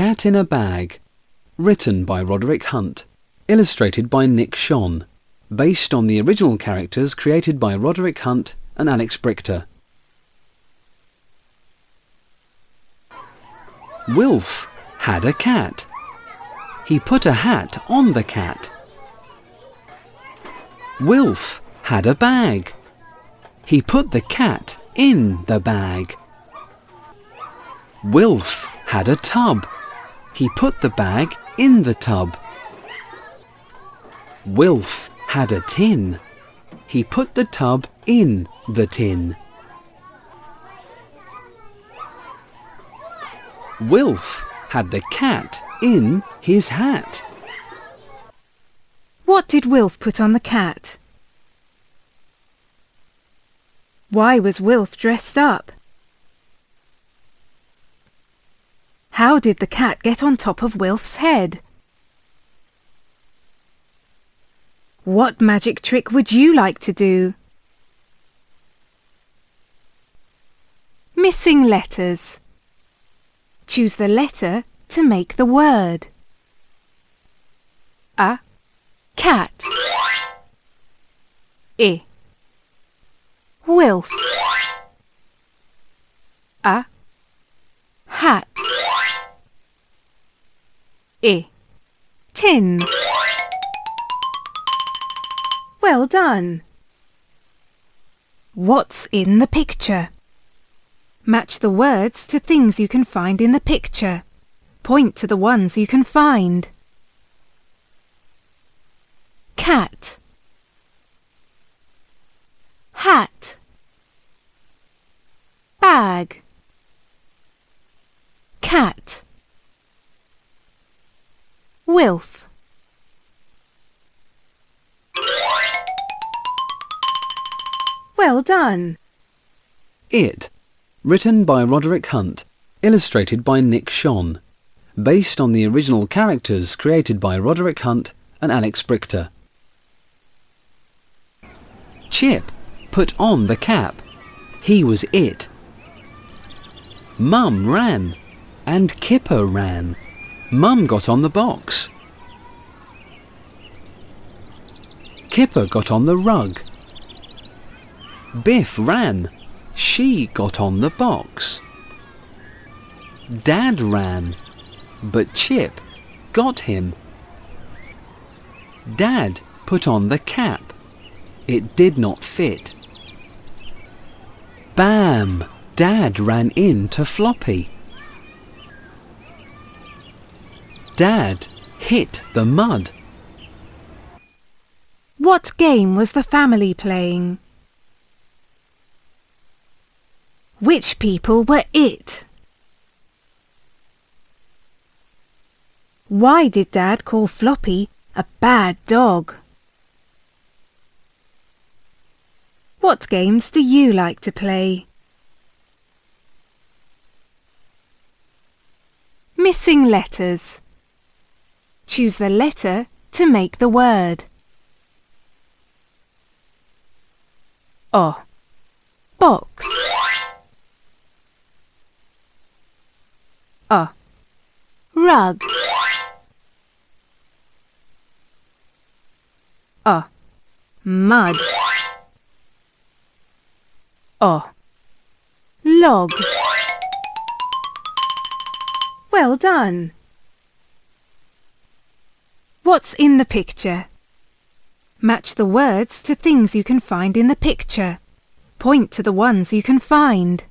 Cat in a Bag. Written by Roderick Hunt. Illustrated by Nick Schon. Based on the original characters created by Roderick Hunt and Alex Brychta. Wilf had a cat. He put a hat on the cat. Wilf had a bag. He put the cat in the bag. Wilf had a tub. He put the bag in the tub. Wilf had a tin. He put the tub in the tin. Wilf had the cat in his hat. What did Wilf put on the cat? Why was Wilf dressed up? How did the cat get on top of Wilf's head? What magic trick would you like to do? Missing letters. Choose the letter to make the word. A. Cat. I. Wilf. A. Hat. I. Tin. Well done. What's in the picture? Match the words to things you can find in the picture. Point to the ones you can find. Cat Hat Bag Cat Wilf Well done. It. Written by Roderick Hunt. Illustrated by Nick Schon. Based on the original characters created by Roderick Hunt and Alex Brychta. Chip put on the cap. He was it. Mum ran. And Kipper ran. Mum got on the box. Kipper got on the rug. Biff ran. She got on the box. Dad ran, but Chip got him. Dad put on the cap. It did not fit. Bam! Dad ran in to Floppy. Dad hit the mud. What game was the family playing? Which people were it? Why did Dad call Floppy a bad dog? What games do you like to play? Missing letters. Choose the letter to make the word. O. Box. A. Rug. A. Mud. O. Log. Well done. What's in the picture? Match the words to things you can find in the picture. Point to the ones you can find.